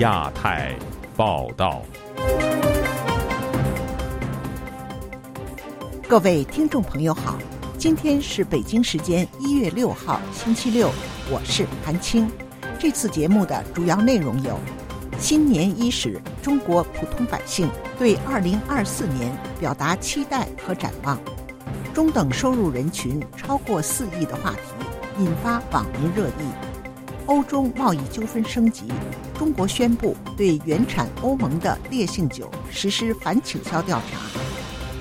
亚太报道。各位听众朋友好，今天是北京时间一月六号星期六，我是韩青。这次节目的主要内容有：新年伊始，中国普通百姓对二零二四年表达期待和展望；中等收入人群超过四亿的话题引发网民热议；欧中贸易纠纷升级，中国宣布对原产欧盟的烈性酒实施反倾销调查；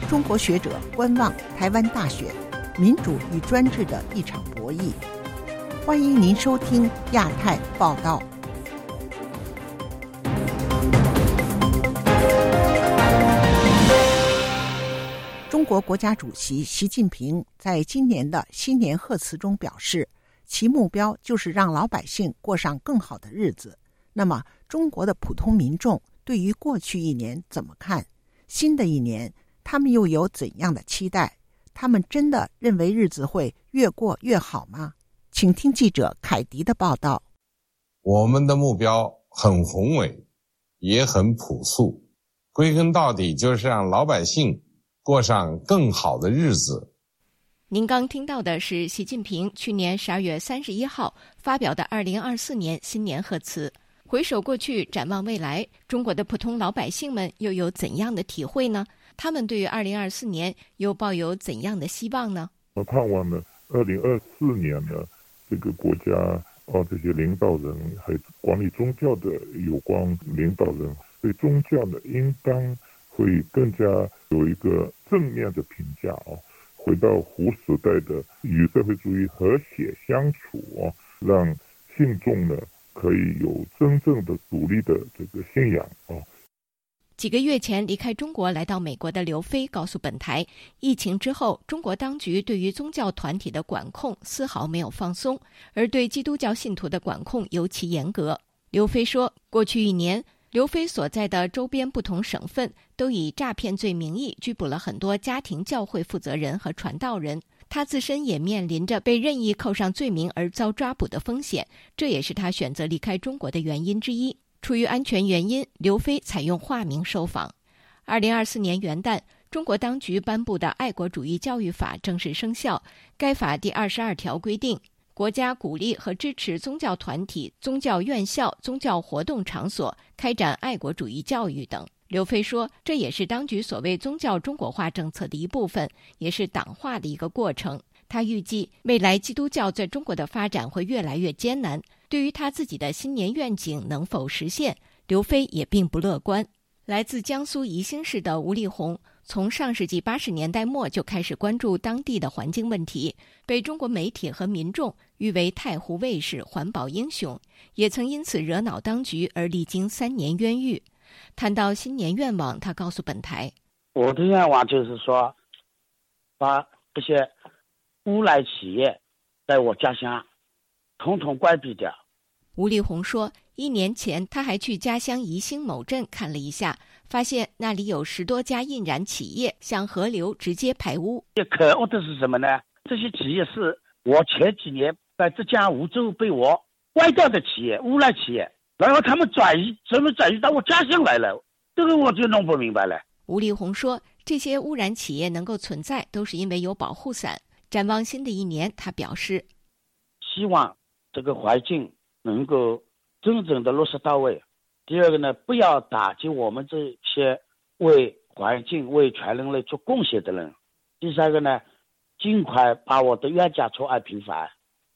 中国学者观望台湾大选，民主与专制的一场博弈。欢迎您收听亚太报道。中国国家主席习近平在今年的新年贺词中表示，其目标就是让老百姓过上更好的日子。那么，中国的普通民众对于过去一年怎么看？新的一年，他们又有怎样的期待？他们真的认为日子会越过越好吗？请听记者凯迪的报道。我们的目标很宏伟，也很朴素，归根到底就是让老百姓过上更好的日子。您刚听到的是习近平去年十二月三十一号发表的二零二四年新年贺词。回首过去，展望未来，中国的普通老百姓们又有怎样的体会呢？他们对于二零二四年又抱有怎样的希望呢？我盼望呢，二零二四年呢。这个国家啊，这些领导人还管理宗教的有关领导人，对宗教呢，应当会更加有一个正面的评价哦，回到胡时代的与社会主义和谐相处，让信众呢可以有真正的独立的这个信仰啊。几个月前离开中国来到美国的刘飞告诉本台，疫情之后，中国当局对于宗教团体的管控丝毫没有放松，而对基督教信徒的管控尤其严格。刘飞说，过去一年，刘飞所在的周边不同省份都以诈骗罪名义拘捕了很多家庭教会负责人和传道人，他自身也面临着被任意扣上罪名而遭抓捕的风险，这也是他选择离开中国的原因之一。出于安全原因，刘飞采用化名受访。二零二四年元旦，中国当局颁布的《爱国主义教育法》正式生效。该法第二十二条规定，国家鼓励和支持宗教团体、宗教院校、宗教活动场所开展爱国主义教育等。刘飞说，这也是当局所谓宗教中国化政策的一部分，也是党化的一个过程。他预计，未来基督教在中国的发展会越来越艰难。对于他自己的新年愿景能否实现，刘飞也并不乐观。来自江苏宜兴市的吴立红，从上世纪八十年代末就开始关注当地的环境问题，被中国媒体和民众誉为“太湖卫士”环保英雄，也曾因此惹恼当局而历经三年冤狱。谈到新年愿望，他告诉本台：“我的愿望就是说，把这些污染企业在我家乡。”统统关闭掉。吴立红说，一年前他还去家乡宜兴某镇看了一下，发现那里有十多家印染企业向河流直接排污。可恶的是什么呢？这些企业是我前几年在浙江梧州被我关掉的企业，污染企业，然后他们转移，怎么转移到我家乡来了？这个我就弄不明白了。吴立红说，这些污染企业能够存在，都是因为有保护伞。展望新的一年，他表示，希望。这个环境能够真正的落实到位。第二个呢，不要打击我们这些为环境、为全人类做贡献的人。第三个呢，尽快把我的冤假错案平反。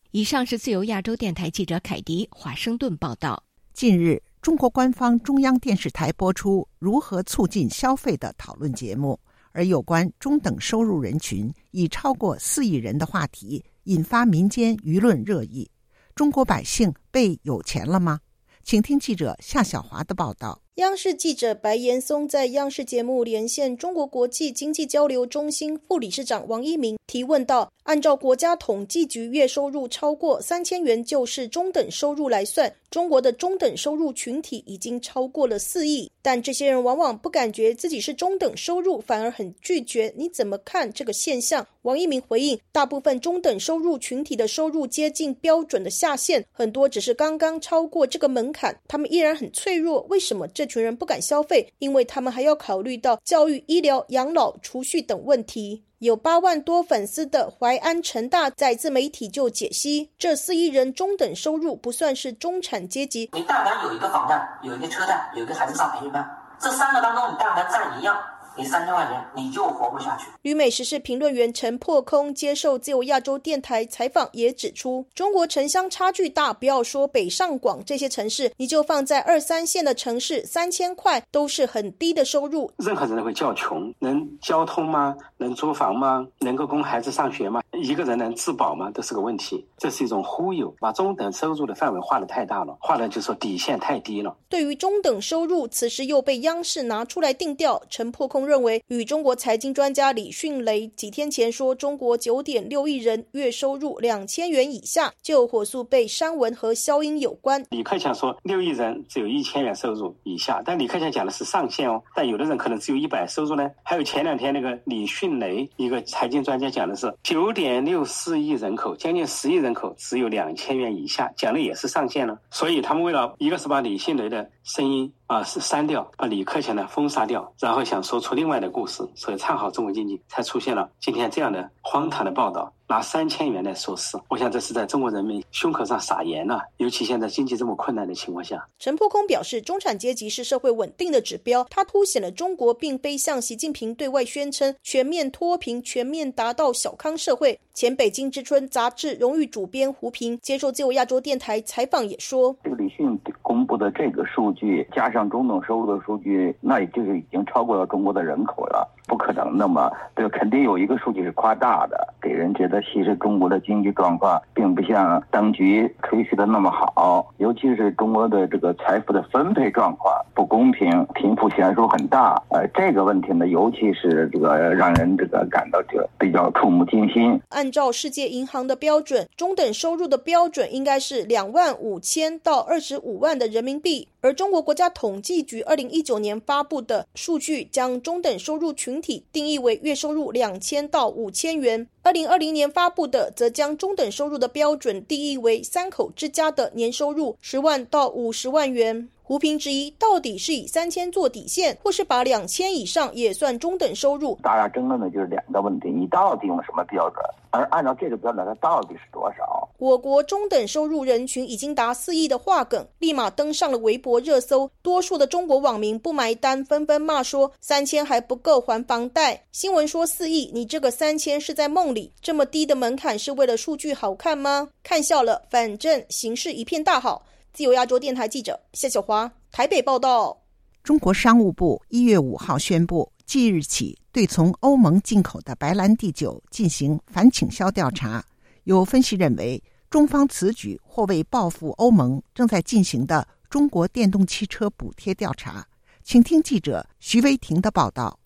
以上是自由亚洲电台记者凯迪华盛顿报道。近日，中国官方中央电视台播出如何促进消费的讨论节目，而有关中等收入人群已超过四亿人的话题，引发民间舆论热议。中国百姓被有钱了吗？请听记者夏小华的报道。央视记者白岩松在央视节目连线中国国际经济交流中心副理事长王一鸣提问道：“按照国家统计局月收入超过三千元就是中等收入来算，中国的中等收入群体已经超过了四亿，但这些人往往不感觉自己是中等收入，反而很拒绝。你怎么看这个现象？”王一鸣回应：“大部分中等收入群体的收入接近标准的下限，很多只是刚刚超过这个门槛，他们依然很脆弱。为什么这？”群人不敢消费，因为他们还要考虑到教育、医疗、养老、储蓄等问题。有八万多粉丝的淮安陈大在自媒体就解析：这四亿人中等收入不算是中产阶级。你但凡有一个房贷，有一个车贷，有一个孩子上培训班，这三个当中你但凡占一样。你三千块钱你就活不下去。旅美时事评论员陈破空接受自由亚洲电台采访，也指出，中国城乡差距大，不要说北上广这些城市，你就放在二三线的城市，三千块都是很低的收入。任何人都会叫穷，能交通吗？能租房吗？能够供孩子上学吗？一个人能自保吗？都是个问题。这是一种忽悠，把中等收入的范围画的太大了，画的就说底线太低了。对于中等收入，此时又被央视拿出来定调，陈破空。认为与中国财经专家李迅雷几天前说中国九点六亿人月收入两千元以下就火速被删文和消音有关。李克强说六亿人只有一千元收入以下，但李克强讲的是上限哦，但有的人可能只有一百收入呢。还有前两天那个李迅雷一个财经专家讲的是九点六四亿人口，将近十亿人口只有两千元以下，讲的也是上限了。所以他们为了一个是把李迅雷的声音。啊，是删掉，把李克强呢封杀掉，然后想说出另外的故事，所以唱好中国经济，才出现了今天这样的荒唐的报道。拿三千元来说事，我想这是在中国人民胸口上撒盐了。尤其现在经济这么困难的情况下，陈破空表示，中产阶级是社会稳定的指标。它凸显了中国并非像习近平对外宣称全面脱贫、全面达到小康社会。前北京之春杂志荣誉主编胡平接受自由亚洲电台采访也说：“这个李迅公布的这个数据，加上中等收入的数据，那也就是已经超过了中国的人口了。”不可能那么，这肯定有一个数据是夸大的，给人觉得其实中国的经济状况并不像当局吹嘘的那么好，尤其是中国的这个财富的分配状况不公平，贫富悬殊很大。呃，这个问题呢，尤其是这个让人这个感到这比较触目惊心。按照世界银行的标准，中等收入的标准应该是两万五千到二十五万的人民币。而中国国家统计局二零一九年发布的数据，将中等收入群体定义为月收入两千到五千元；二零二零年发布的，则将中等收入的标准定义为三口之家的年收入十万到五十万元。胡平之一，到底是以三千做底线，或是把两千以上也算中等收入？大家争论的就是两个问题：你到底用什么标准？而按照这个标准，它到底是多少？我国中等收入人群已经达四亿的话梗，立马登上了微博热搜。多数的中国网民不买单，纷纷骂说：“三千还不够还房贷。”新闻说四亿，你这个三千是在梦里？这么低的门槛是为了数据好看吗？看笑了，反正形势一片大好。自由亚洲电台记者谢小华台北报道：中国商务部一月五号宣布，即日起对从欧盟进口的白兰地酒进行反倾销调查。有分析认为，中方此举或为报复欧盟正在进行的中国电动汽车补贴调查。请听记者徐威婷的报道。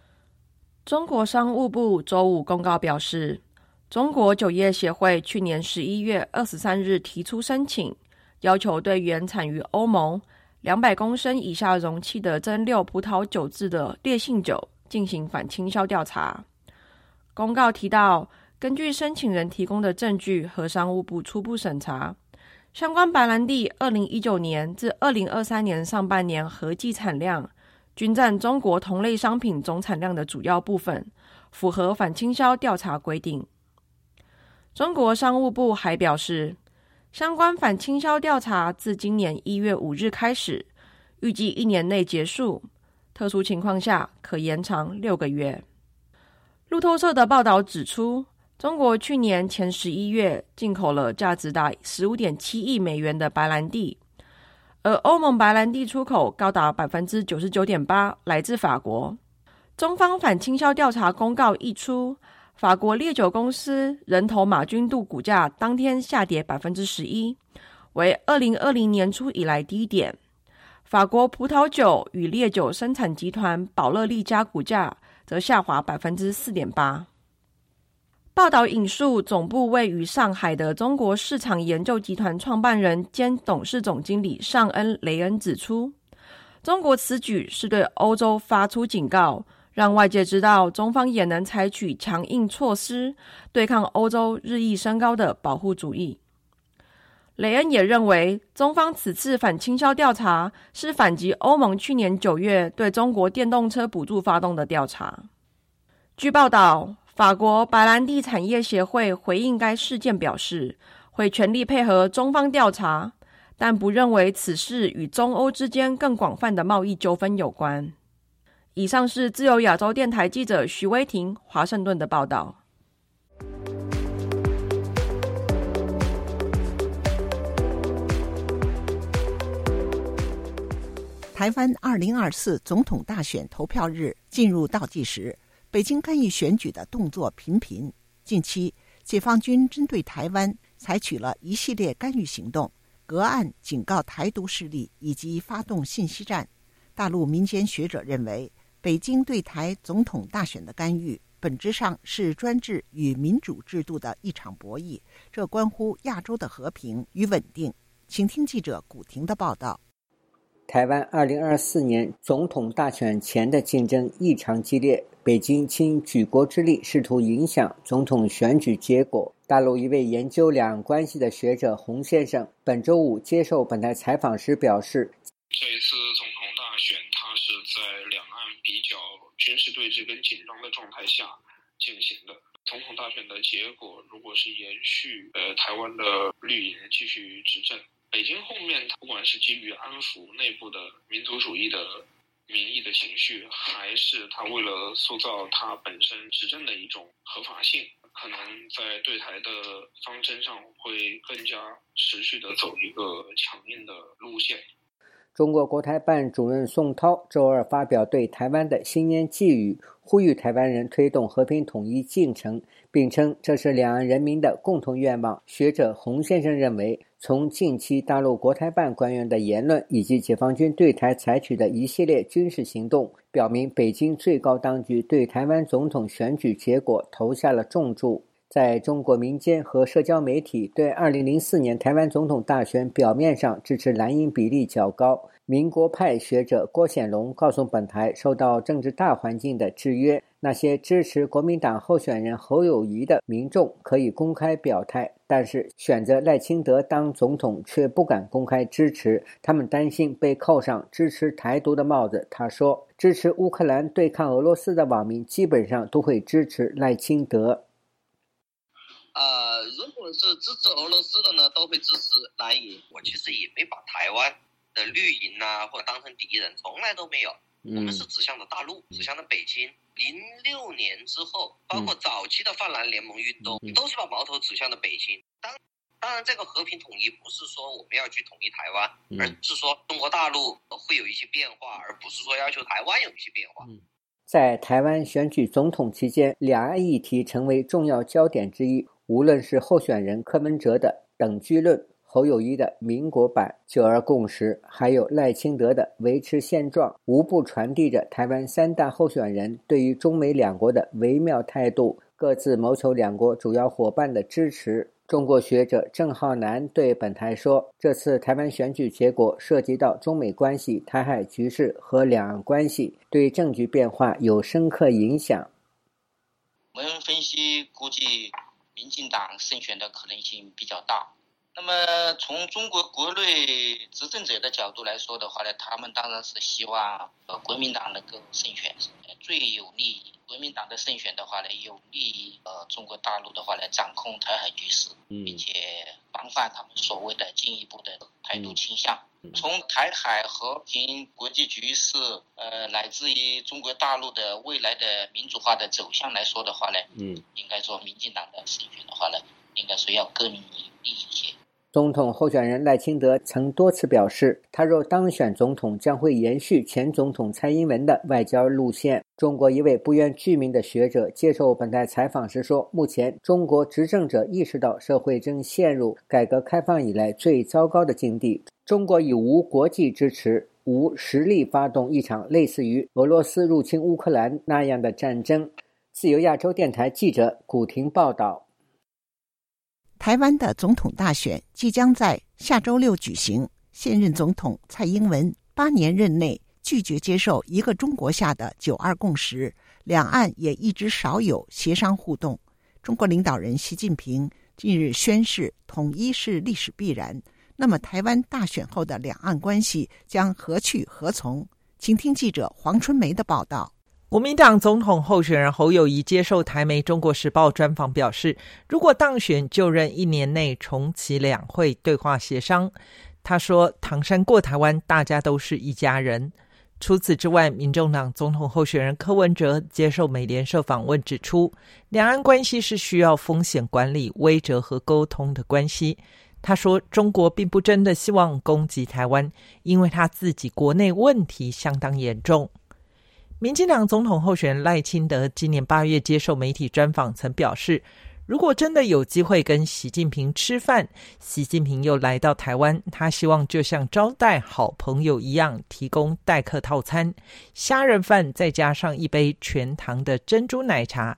中国商务部周五公告表示，中国酒业协会去年十一月二十三日提出申请。要求对原产于欧盟两百公升以下容器的蒸馏葡萄酒制的烈性酒进行反倾销调查。公告提到，根据申请人提供的证据和商务部初步审查，相关白兰地二零一九年至二零二三年上半年合计产量均占中国同类商品总产量的主要部分，符合反倾销调查规定。中国商务部还表示。相关反倾销调查自今年一月五日开始，预计一年内结束。特殊情况下可延长六个月。路透社的报道指出，中国去年前十一月进口了价值达十五点七亿美元的白兰地，而欧盟白兰地出口高达百分之九十九点八来自法国。中方反倾销调查公告一出。法国烈酒公司人头马均度股价当天下跌百分之十一，为二零二零年初以来低点。法国葡萄酒与烈酒生产集团宝乐利家股价则下滑百分之四点八。报道引述总部位于上海的中国市场研究集团创办人兼董事总经理尚恩·雷恩指出，中国此举是对欧洲发出警告，让外界知道中方也能采取强硬措施对抗欧洲日益升高的保护主义。雷恩也认为，中方此次反倾销调查是反击欧盟去年九月对中国电动车补助发动的调查。据报道。法国白兰地产业协会回应该事件表示，会全力配合中方调查，但不认为此事与中欧之间更广泛的贸易纠纷有关。以上是自由亚洲电台记者徐威婷华盛顿的报道。台湾二零二四总统大选投票日进入倒计时。北京干预选举的动作频频。近期，解放军针对台湾采取了一系列干预行动，隔岸警告台独势力以及发动信息战。大陆民间学者认为，北京对台总统大选的干预，本质上是专制与民主制度的一场博弈，这关乎亚洲的和平与稳定。请听记者古婷的报道。台湾二零二四年总统大选前的竞争异常激烈。北京倾举国之力试图影响总统选举结果。大陆一位研究两岸关系的学者洪先生本周五接受本台采访时表示：“这一次总统大选，它是在两岸比军事对峙跟紧张的状态下进行的。总统大选的结果，如果是延续，呃，台湾的绿营继续执政，北京后面不管是基于安抚内部的民族主义的。”民意的情绪，还是他为了塑造他本身执政的一种合法性，可能在对台的方针上会更加持续的走一个强硬的路线。中国国台办主任宋涛周二发表对台湾的新年寄语，呼吁台湾人推动和平统一进程，并称这是两岸人民的共同愿望。学者洪先生认为。从近期大陆国台办官员的言论，以及解放军对台采取的一系列军事行动，表明北京最高当局对台湾总统选举结果投下了重注。在中国民间和社交媒体对2004年台湾总统大选表面上支持蓝营比例较高，民国派学者郭显龙告诉本台，受到政治大环境的制约。那些支持国民党候选人侯友谊的民众可以公开表态，但是选择赖清德当总统却不敢公开支持，他们担心被扣上支持台独的帽子。他说：“支持乌克兰对抗俄罗斯的网民基本上都会支持赖清德。呃，如果是支持俄罗斯的呢，都会支持蓝营。我其实也没把台湾的绿营啊或者当成敌人，从来都没有。我们是指向的大陆，指向的北京。”零六年之后，包括早期的泛蓝联盟运动，都是把矛头指向的北京。当当然，这个和平统一不是说我们要去统一台湾，而是说中国大陆会有一些变化，而不是说要求台湾有一些变化。在台湾选举总统期间，两岸议题成为重要焦点之一。无论是候选人柯文哲的等居论。侯友谊的民国版九二共识，还有赖清德的维持现状，无不传递着台湾三大候选人对于中美两国的微妙态度，各自谋求两国主要伙伴的支持。中国学者郑浩南对本台说：“这次台湾选举结果涉及到中美关系、台海局势和两岸关系，对政局变化有深刻影响。”我们分析估计，民进党胜选的可能性比较大。那么从中国国内执政者的角度来说的话呢，他们当然是希望呃国民党能够胜选，最有利国民党的胜选的话呢，有利于呃中国大陆的话呢掌控台海局势，并且防范他们所谓的进一步的台独倾向。从台海和平国际局势，呃，乃至于中国大陆的未来的民主化的走向来说的话呢，嗯，应该说民进党的胜选的话呢，应该说要更有利一些。总统候选人赖清德曾多次表示，他若当选总统，将会延续前总统蔡英文的外交路线。中国一位不愿具名的学者接受本台采访时说：“目前中国执政者意识到社会正陷入改革开放以来最糟糕的境地，中国已无国际支持，无实力发动一场类似于俄罗斯入侵乌克兰那样的战争。自由亚洲电台记者古婷报道。台湾的总统大选即将在下周六举行。现任总统蔡英文八年任内拒绝接受一个中国下的“九二共识”，两岸也一直少有协商互动。中国领导人习近平近日宣誓，统一是历史必然。那么，台湾大选后的两岸关系将何去何从？请听记者黄春梅的报道。国民党总统候选人侯友谊接受台媒《中国时报》专访表示，如果当选就任一年内重启两会对话协商。他说：“唐山过台湾，大家都是一家人。”除此之外，民众党总统候选人柯文哲接受美联社访问指出，两岸关系是需要风险管理、威慑和沟通的关系。他说：“中国并不真的希望攻击台湾，因为他自己国内问题相当严重。”民进党总统候选人赖清德今年八月接受媒体专访，曾表示，如果真的有机会跟习近平吃饭，习近平又来到台湾，他希望就像招待好朋友一样，提供待客套餐，虾仁饭再加上一杯全糖的珍珠奶茶。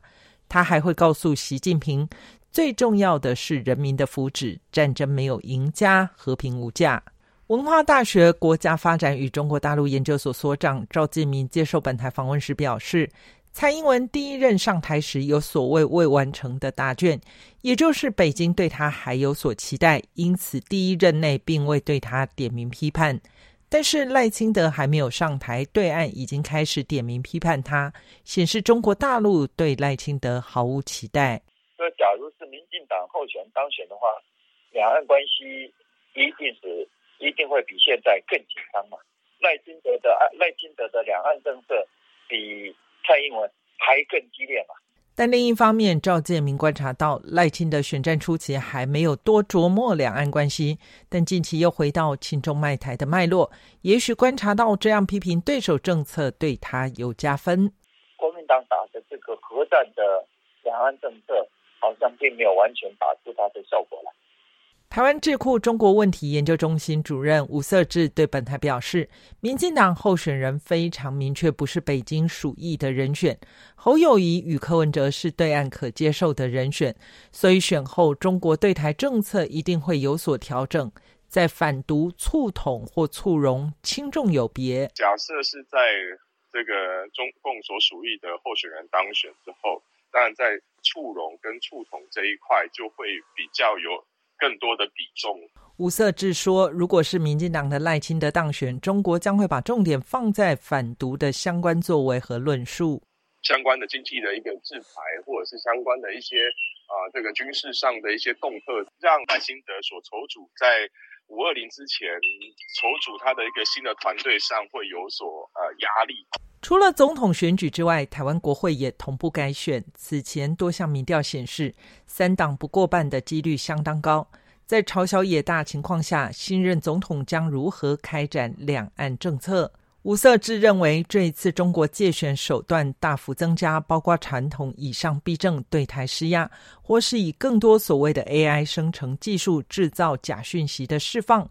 他还会告诉习近平，最重要的是人民的福祉，战争没有赢家，和平无价。文化大学国家发展与中国大陆研究所所长赵建明接受本台访问时表示，蔡英文第一任上台时有所谓未完成的答卷，也就是北京对他还有所期待，因此第一任内并未对他点名批判。但是赖清德还没有上台，对岸已经开始点名批判他，显示中国大陆对赖清德毫无期待。说，假如是民进党候选当选的话，两岸关系一定是。一定会比现在更紧张嘛？赖清德的赖清德的两岸政策比蔡英文还更激烈嘛？但另一方面，赵建明观察到，赖清德选战初期还没有多琢磨两岸关系，但近期又回到亲中卖台的脉络，也许观察到这样批评对手政策对他有加分。国民党打的这个核战的两岸政策，好像并没有完全打出它的效果来。台湾智库中国问题研究中心主任吴色志对本台表示，民进党候选人非常明确，不是北京属意的人选。侯友谊与柯文哲是对岸可接受的人选，所以选后中国对台政策一定会有所调整，在反独、促统或促融轻重有别。假设是在这个中共所属意的候选人当选之后，当然在促融跟促统这一块就会比较有。更多的比重。吴色志说：“如果是民进党的赖清德当选，中国将会把重点放在反毒的相关作为和论述，相关的经济的一个制裁，或者是相关的一些啊这个军事上的一些恫吓，让赖清德所筹组在五二零之前筹组他的一个新的团队上会有所呃压力。”除了总统选举之外，台湾国会也同步改选。此前多项民调显示，三党不过半的几率相当高。在朝小野大情况下，新任总统将如何开展两岸政策？吴色志认为，这一次中国借选手段大幅增加，包括传统以上逼政对台施压，或是以更多所谓的 AI 生成技术制造假讯息的释放。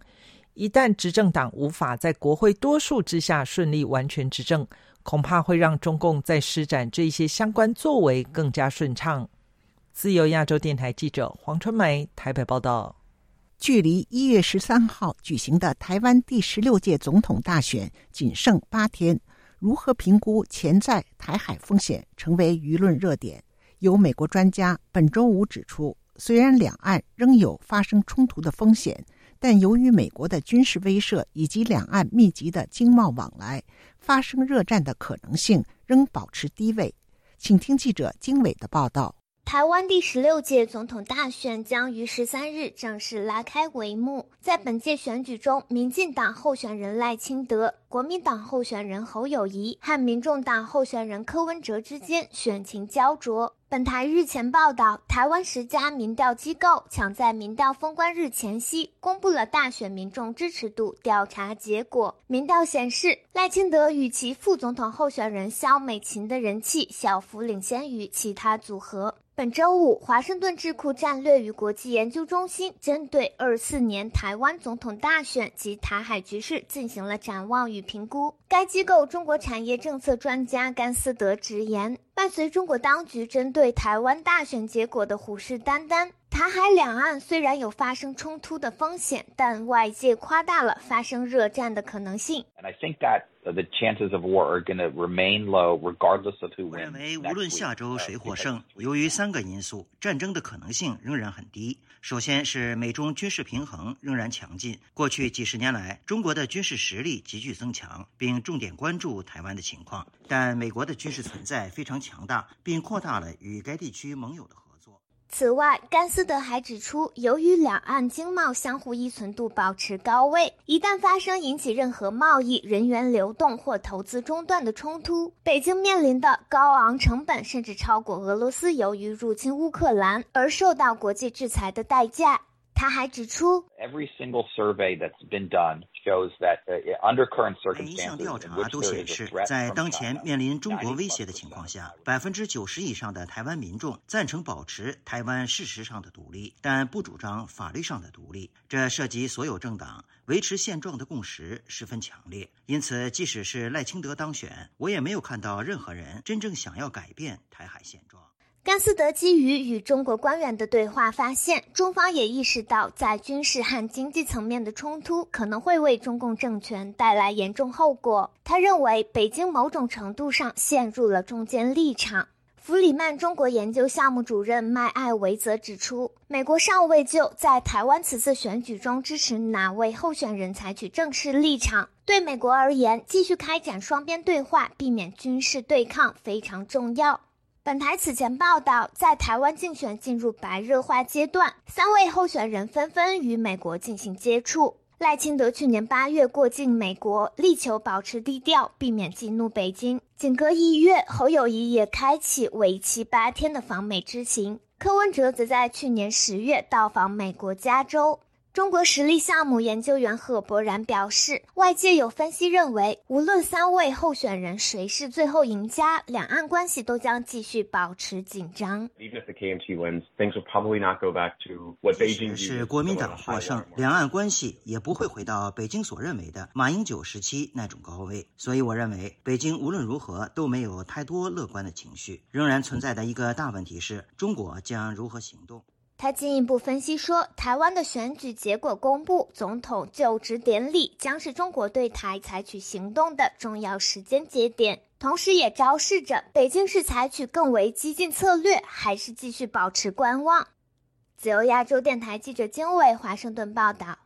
一旦执政党无法在国会多数之下顺利完全执政，恐怕会让中共在施展这些相关作为更加顺畅。自由亚洲电台记者黄春梅台北报道。距离一月十三号举行的台湾第十六届总统大选仅剩八天，如何评估潜在台海风险成为舆论热点。有美国专家本周五指出，虽然两岸仍有发生冲突的风险。但由于美国的军事威慑以及两岸密集的经贸往来，发生热战的可能性仍保持低位。请听记者经纬的报道：台湾第十六届总统大选将于十三日正式拉开帷幕。在本届选举中，民进党候选人赖清德、国民党候选人侯友谊和民众党候选人柯文哲之间选情焦灼。本台日前报道，台湾十家民调机构抢在民调封关日前夕，公布了大选民众支持度调查结果。民调显示，赖清德与其副总统候选人萧美琴的人气小幅领先于其他组合。本周五，华盛顿智库战略与国际研究中心针对二四年台湾总统大选及台海局势进行了展望与评估。该机构中国产业政策专家甘思德直言，伴随中国当局针对台湾大选结果的虎视眈眈。台海两岸虽然有发生冲突的风险，但外界夸大了发生热战的可能性。我认为，无论下周谁获胜，由于三个因素，战争的可能性仍然很低。首先是美中军事平衡仍然强劲。过去几十年来，中国的军事实力急剧增强，并重点关注台湾的情况。但美国的军事存在非常强大，并扩大了与该地区盟友的合。此外，甘斯德还指出，由于两岸经贸相互依存度保持高位，一旦发生引起任何贸易、人员流动或投资中断的冲突，北京面临的高昂成本甚至超过俄罗斯由于入侵乌克兰而受到国际制裁的代价。他还指出，每一项调查都显示，在当前面临中国威胁的情况下，百分之九十以上的台湾民众赞成保持台湾事实上的独立，但不主张法律上的独立。这涉及所有政党，维持现状的共识十分强烈。因此，即使是赖清德当选，我也没有看到任何人真正想要改变台海现状。甘斯德基于与中国官员的对话发现，中方也意识到，在军事和经济层面的冲突可能会为中共政权带来严重后果。他认为，北京某种程度上陷入了中间立场。弗里曼中国研究项目主任麦艾维则指出，美国尚未就在台湾此次选举中支持哪位候选人采取正式立场。对美国而言，继续开展双边对话，避免军事对抗非常重要。本台此前报道，在台湾竞选进入白热化阶段，三位候选人纷纷与美国进行接触。赖清德去年八月过境美国，力求保持低调，避免激怒北京。仅隔一月，侯友谊也开启为期八天的访美之行。柯文哲则在去年十月到访美国加州。中国实力项目研究员贺博然表示，外界有分析认为，无论三位候选人谁是最后赢家，两岸关系都将继续保持紧张。即使是国民党获胜，两岸关系也不会回到北京所认为的马英九时期那种高位。所以，我认为北京无论如何都没有太多乐观的情绪。仍然存在的一个大问题是中国将如何行动。他进一步分析说，台湾的选举结果公布，总统就职典礼将是中国对台采取行动的重要时间节点，同时也昭示着北京是采取更为激进策略，还是继续保持观望。自由亚洲电台记者经纬华盛顿报道。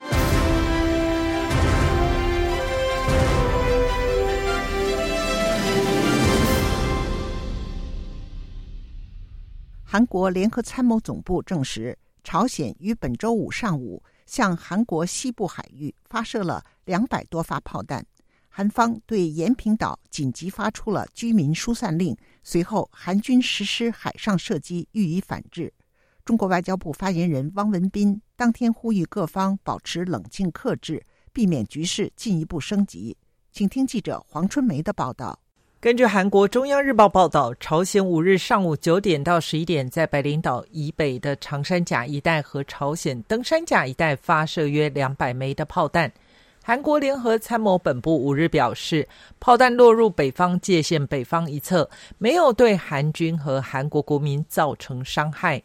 韩国联合参谋总部证实，朝鲜于本周五上午向韩国西部海域发射了两百多发炮弹。韩方对延坪岛紧急发出了居民疏散令，随后韩军实施海上射击予以反制。中国外交部发言人汪文斌当天呼吁各方保持冷静克制，避免局势进一步升级。请听记者黄春梅的报道。根据韩国中央日报报道，朝鲜五日上午九点到十一点，在白领岛以北的长山甲一带和朝鲜登山甲一带发射约两百枚的炮弹。韩国联合参谋本部五日表示，炮弹落入北方界线北方一侧，没有对韩军和韩国国民造成伤害。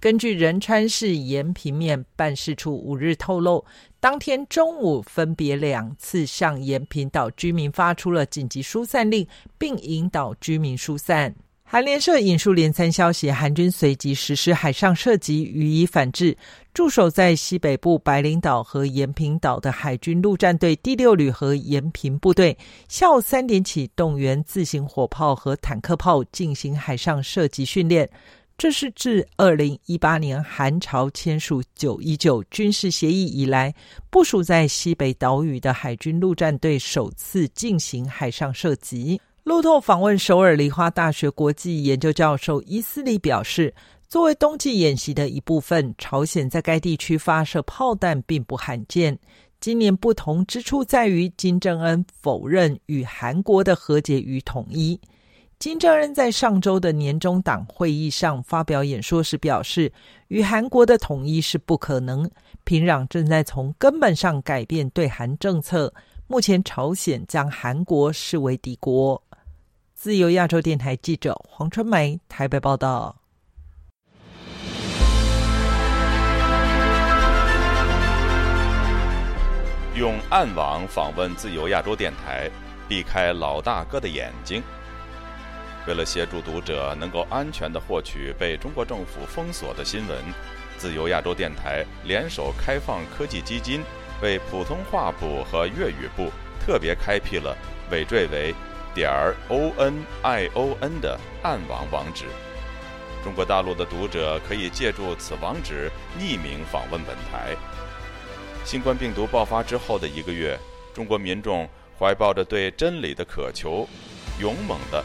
根据仁川市延平面办事处五日透露，当天中午分别两次向延平岛居民发出了紧急疏散令，并引导居民疏散。韩联社引述连参消息，韩军随即实施海上射击予以反制。驻守在西北部白领岛和延平岛的海军陆战队第六旅和延平部队，下午三点起动员自行火炮和坦克炮进行海上射击训练。这是自二零一八年韩朝签署九一九军事协议以来，部署在西北岛屿的海军陆战队首次进行海上射击。路透访问首尔梨花大学国际研究教授伊斯里表示，作为冬季演习的一部分，朝鲜在该地区发射炮弹并不罕见。今年不同之处在于，金正恩否认与韩国的和解与统一。金正恩在上周的年终党会议上发表演说时表示，与韩国的统一是不可能。平壤正在从根本上改变对韩政策。目前，朝鲜将韩国视为敌国。自由亚洲电台记者黄春梅台北报道。用暗网访问自由亚洲电台，避开老大哥的眼睛。为了协助读者能够安全的获取被中国政府封锁的新闻，自由亚洲电台联手开放科技基金，为普通话部和粤语部特别开辟了尾缀为点儿 o n i o n 的暗网网址。中国大陆的读者可以借助此网址匿名访问本台。新冠病毒爆发之后的一个月，中国民众怀抱着对真理的渴求，勇猛地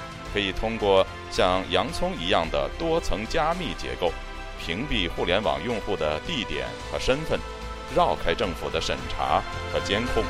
可以通过像洋葱一样的多层加密结构，屏蔽互联网用户的地点和身份，绕开政府的审查和监控。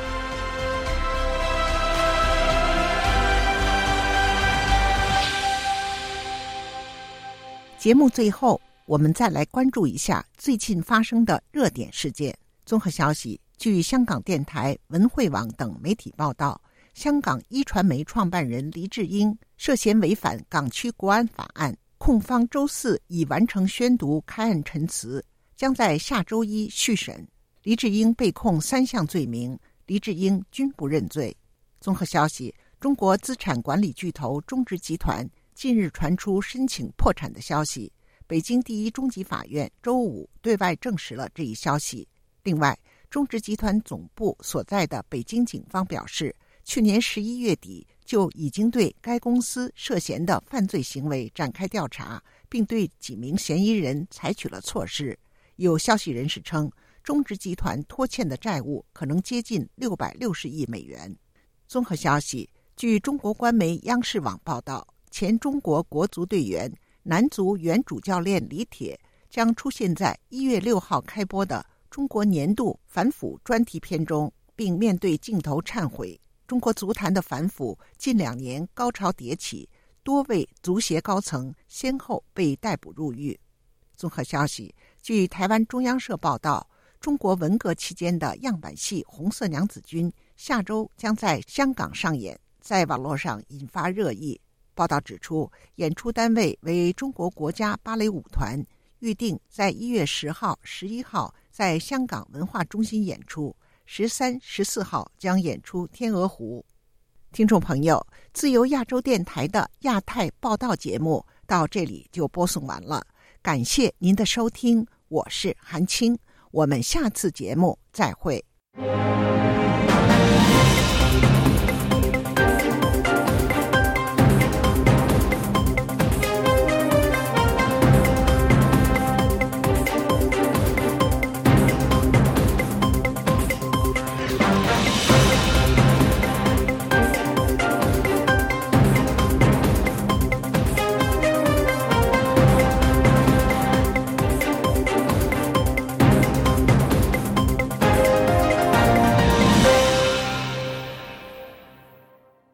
节目最后，我们再来关注一下最近发生的热点事件。综合消息。据香港电台、文汇网等媒体报道，香港一传媒创办人黎智英涉嫌违反港区国安法案，控方周四已完成宣读开案陈词，将在下周一续审。黎智英被控三项罪名，黎智英均不认罪。综合消息：中国资产管理巨头中植集团近日传出申请破产的消息，北京第一中级法院周五对外证实了这一消息。另外，中植集团总部所在的北京警方表示，去年十一月底就已经对该公司涉嫌的犯罪行为展开调查，并对几名嫌疑人采取了措施。有消息人士称，中植集团拖欠的债务可能接近六百六十亿美元。综合消息，据中国官媒央视网报道，前中国国足队员、男足原主教练李铁将出现在一月六号开播的。中国年度反腐专题片中，并面对镜头忏悔。中国足坛的反腐近两年高潮迭起，多位足协高层先后被逮捕入狱。综合消息，据台湾中央社报道，中国文革期间的样板戏《红色娘子军》下周将在香港上演，在网络上引发热议。报道指出，演出单位为中国国家芭蕾舞团，预定在一月十号、十一号在香港文化中心演出，十三、十四号将演出《天鹅湖》。听众朋友，自由亚洲电台的亚太报道节目到这里就播送完了，感谢您的收听，我是韩青，我们下次节目再会。